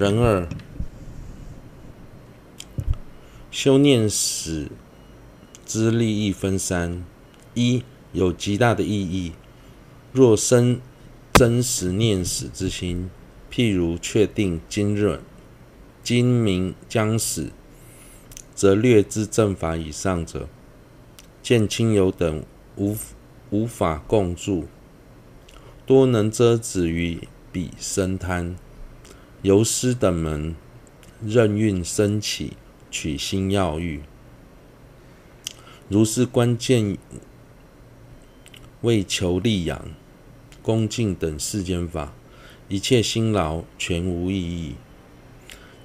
人二。修念死之利益分三：一有极大的意义，若生真实念死之心，譬如确定今日今明将死，则略知正法以上者，见亲友等无无法共住，多能遮止于彼生贪，由师等门任运升起。取心要欲，如是关键为求利养、恭敬等世间法，一切辛劳全无意义。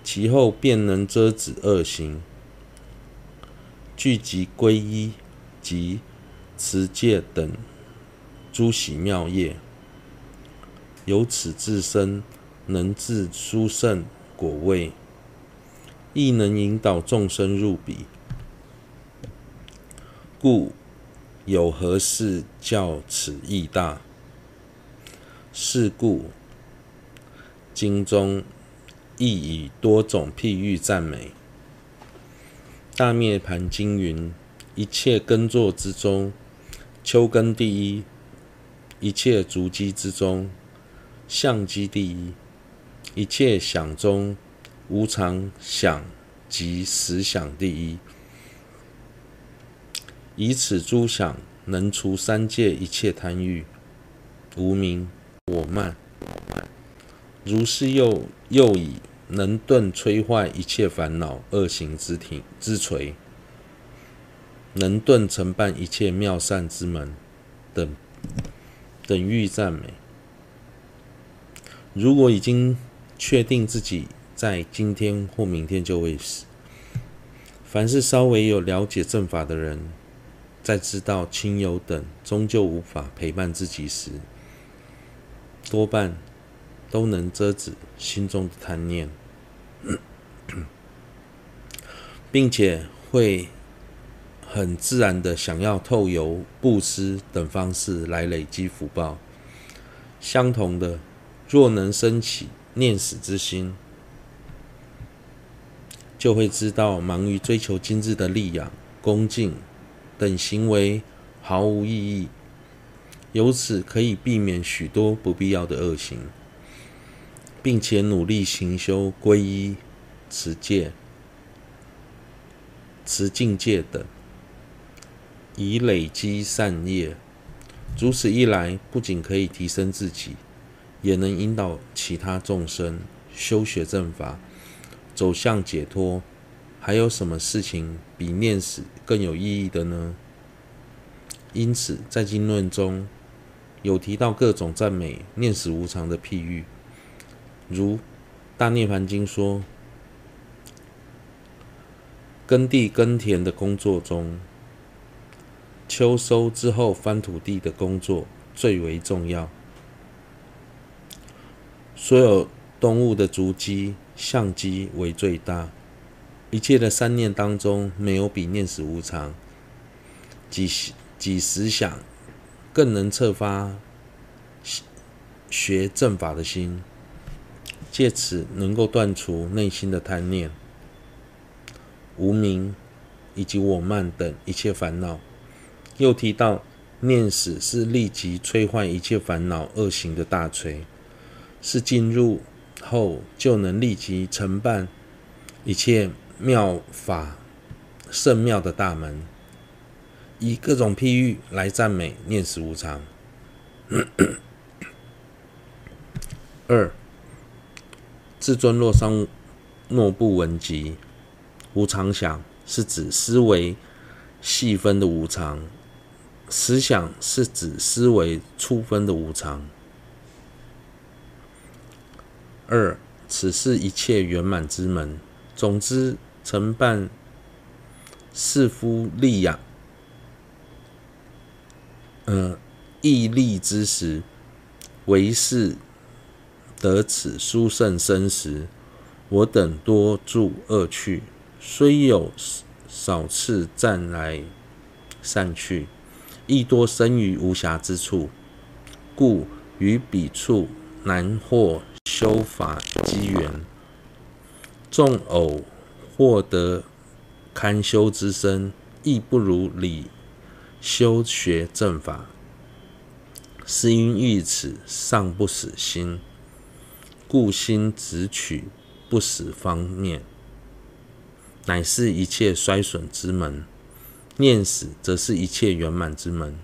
其后便能遮止恶行，聚集皈依及持戒等诸喜妙业，由此自生能治殊胜果位。亦能引导众生入彼，故有何事教此义大？是故经中亦以多种譬喻赞美。大涅盘经云：一切耕作之中，秋耕第一；一切筑基之中，相机第一；一切想中。无常想及实想第一，以此诸想能除三界一切贪欲、无明、我慢。如是又又以能顿摧坏一切烦恼恶行之体之锤，能顿承办一切妙善之门等等欲赞美。如果已经确定自己。在今天或明天就会死。凡是稍微有了解正法的人，在知道亲友等终究无法陪伴自己时，多半都能遮止心中的贪念，并且会很自然的想要透由布施等方式来累积福报。相同的，若能生起念死之心，就会知道，忙于追求今日的利养、恭敬等行为毫无意义，由此可以避免许多不必要的恶行，并且努力行修皈依、持戒、持净戒等，以累积善业。如此一来，不仅可以提升自己，也能引导其他众生修学正法。走向解脱，还有什么事情比念死更有意义的呢？因此，在经论中有提到各种赞美念死无常的譬喻，如《大涅槃经》说：耕地耕田的工作中，秋收之后翻土地的工作最为重要。所有动物的足迹。相机为最大，一切的三念当中，没有比念死无常、及及实想更能策发学正法的心，借此能够断除内心的贪念、无明以及我慢等一切烦恼。又提到念死是立即摧坏一切烦恼恶行的大锤，是进入。后就能立即承办一切妙法圣妙的大门，以各种譬喻来赞美念死无常。二，至尊洛桑诺布文集，无常想是指思维细分的无常，思想是指思维粗分的无常。二，此是一切圆满之门。总之，承办士夫利养，呃，义利之时，为是得此殊胜生时，我等多住恶趣，虽有少次暂来散去，亦多生于无暇之处，故于彼处难获。修法机缘，纵偶获得堪修之身，亦不如理修学正法。是因欲此尚不死心，故心只取不死方面，乃是一切衰损之门。念死则是一切圆满之门。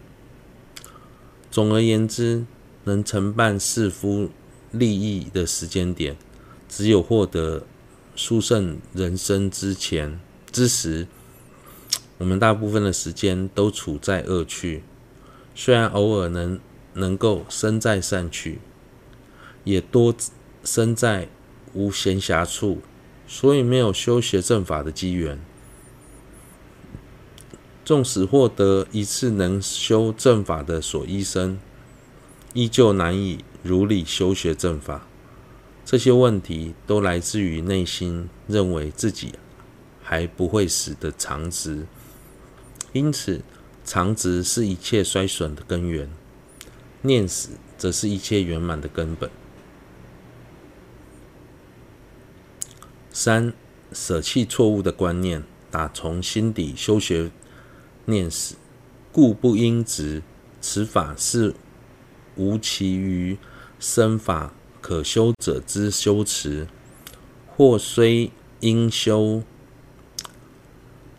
总而言之，能承办世夫利益的时间点，只有获得殊胜人生之前之时。我们大部分的时间都处在恶趣，虽然偶尔能。能够身在善趣，也多身在无闲暇处，所以没有修学正法的机缘。纵使获得一次能修正法的所依生，依旧难以如理修学正法。这些问题都来自于内心认为自己还不会死的常执，因此常执是一切衰损的根源。念死则是一切圆满的根本。三、舍弃错误的观念，打从心底修学念死，故不应执。此法是无其于身法可修者之修持，或虽应修，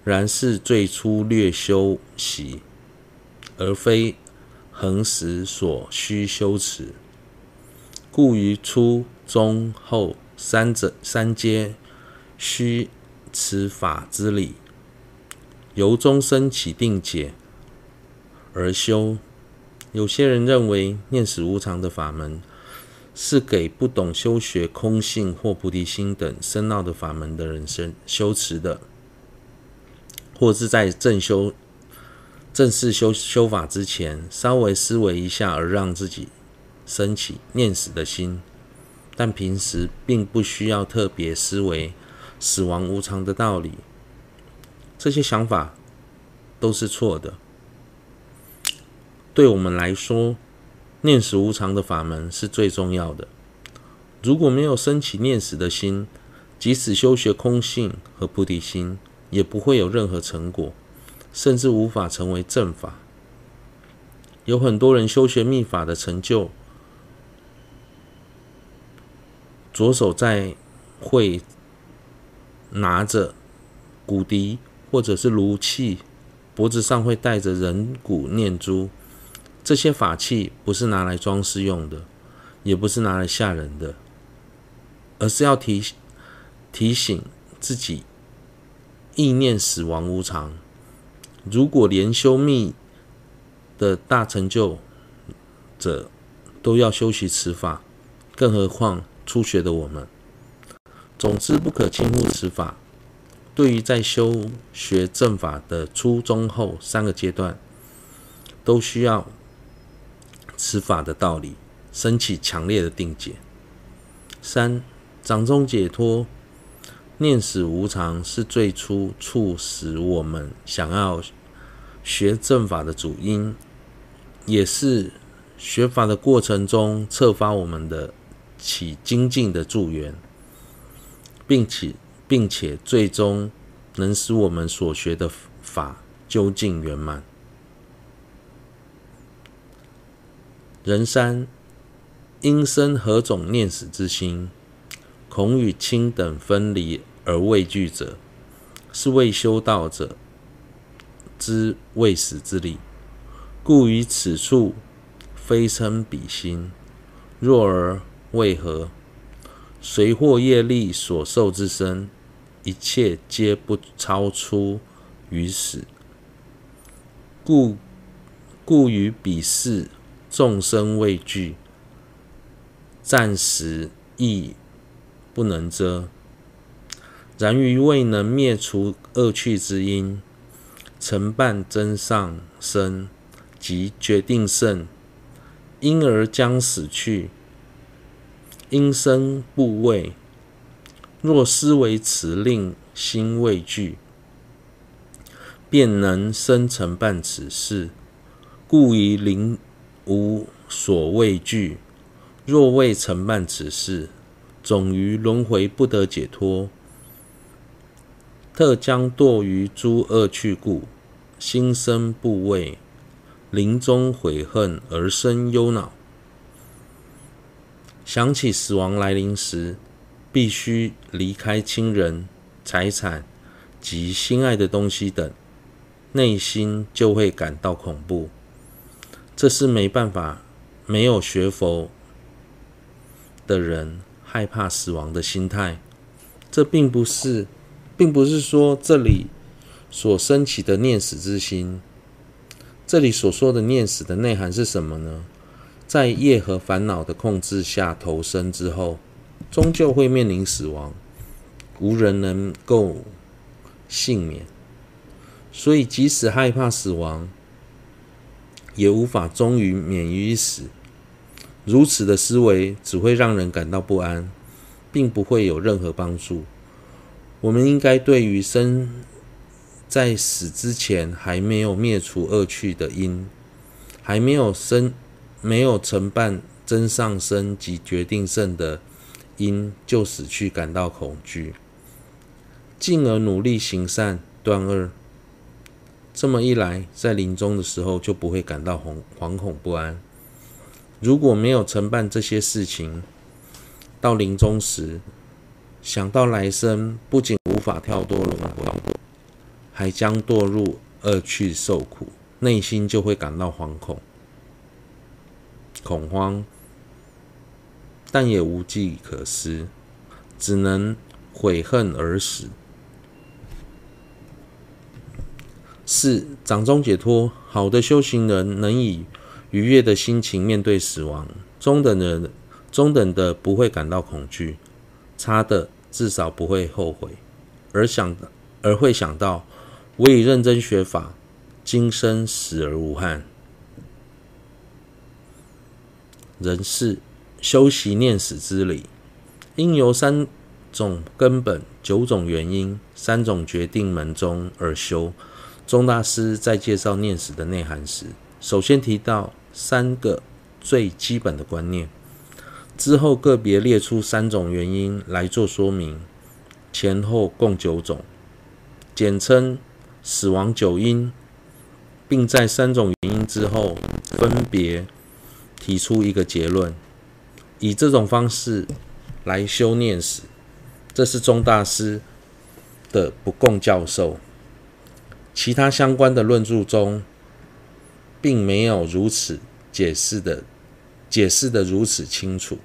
然是最初略修习，而非。恒时所需修持，故于初、中、后三者三阶须持法之理，由中生起定解而修。有些人认为念死无常的法门是给不懂修学空性或菩提心等深奥的法门的人生修持的，或是在正修。正式修修法之前，稍微思维一下，而让自己升起念死的心。但平时并不需要特别思维死亡无常的道理。这些想法都是错的。对我们来说，念死无常的法门是最重要的。如果没有升起念死的心，即使修学空性和菩提心，也不会有任何成果。甚至无法成为正法。有很多人修学密法的成就，左手在会拿着骨笛或者是炉器，脖子上会戴着人骨念珠。这些法器不是拿来装饰用的，也不是拿来吓人的，而是要提提醒自己意念死亡无常。如果连修密的大成就者都要修习此法，更何况初学的我们？总之，不可轻忽此法。对于在修学正法的初、中、后三个阶段，都需要此法的道理，升起强烈的定解。三、掌中解脱。念死无常是最初促使我们想要学正法的主因，也是学法的过程中策发我们的起精进的助缘，并且并且最终能使我们所学的法究竟圆满。人三因生何种念死之心？恐与亲等分离。而畏惧者，是未修道者之畏死之理，故于此处非称彼心。若而为何？随或业力所受之身，一切皆不超出于死，故故于彼世众生畏惧，暂时亦不能遮。然于未能灭除恶趣之因，承办增上身及决定胜，因而将死去，因生怖畏。若思维此令心畏惧，便能生成办此事。故于临无所畏惧。若未承办此事，总于轮回不得解脱。特将堕于诸恶趣故，心生怖畏，临终悔恨而生忧恼。想起死亡来临时，必须离开亲人、财产及心爱的东西等，内心就会感到恐怖。这是没办法，没有学佛的人害怕死亡的心态。这并不是。并不是说这里所升起的念死之心，这里所说的念死的内涵是什么呢？在业和烦恼的控制下投生之后，终究会面临死亡，无人能够幸免。所以，即使害怕死亡，也无法终于免于一死。如此的思维只会让人感到不安，并不会有任何帮助。我们应该对于生在死之前还没有灭除恶趣的因，还没有生没有承办真上生及决定胜的因就死去感到恐惧，进而努力行善断恶。这么一来，在临终的时候就不会感到惶惶恐不安。如果没有承办这些事情，到临终时，想到来生不仅无法跳脱轮回，还将堕入恶趣受苦，内心就会感到惶恐、恐慌，但也无计可施，只能悔恨而死。四、掌中解脱，好的修行人能以愉悦的心情面对死亡，中等的中等的不会感到恐惧。差的至少不会后悔，而想而会想到，我已认真学法，今生死而无憾。人世修习念死之理，应由三种根本、九种原因、三种决定门中而修。钟大师在介绍念死的内涵时，首先提到三个最基本的观念。之后个别列出三种原因来做说明，前后共九种，简称死亡九因，并在三种原因之后分别提出一个结论，以这种方式来修念死。这是钟大师的不共教授，其他相关的论著中并没有如此解释的，解释的如此清楚。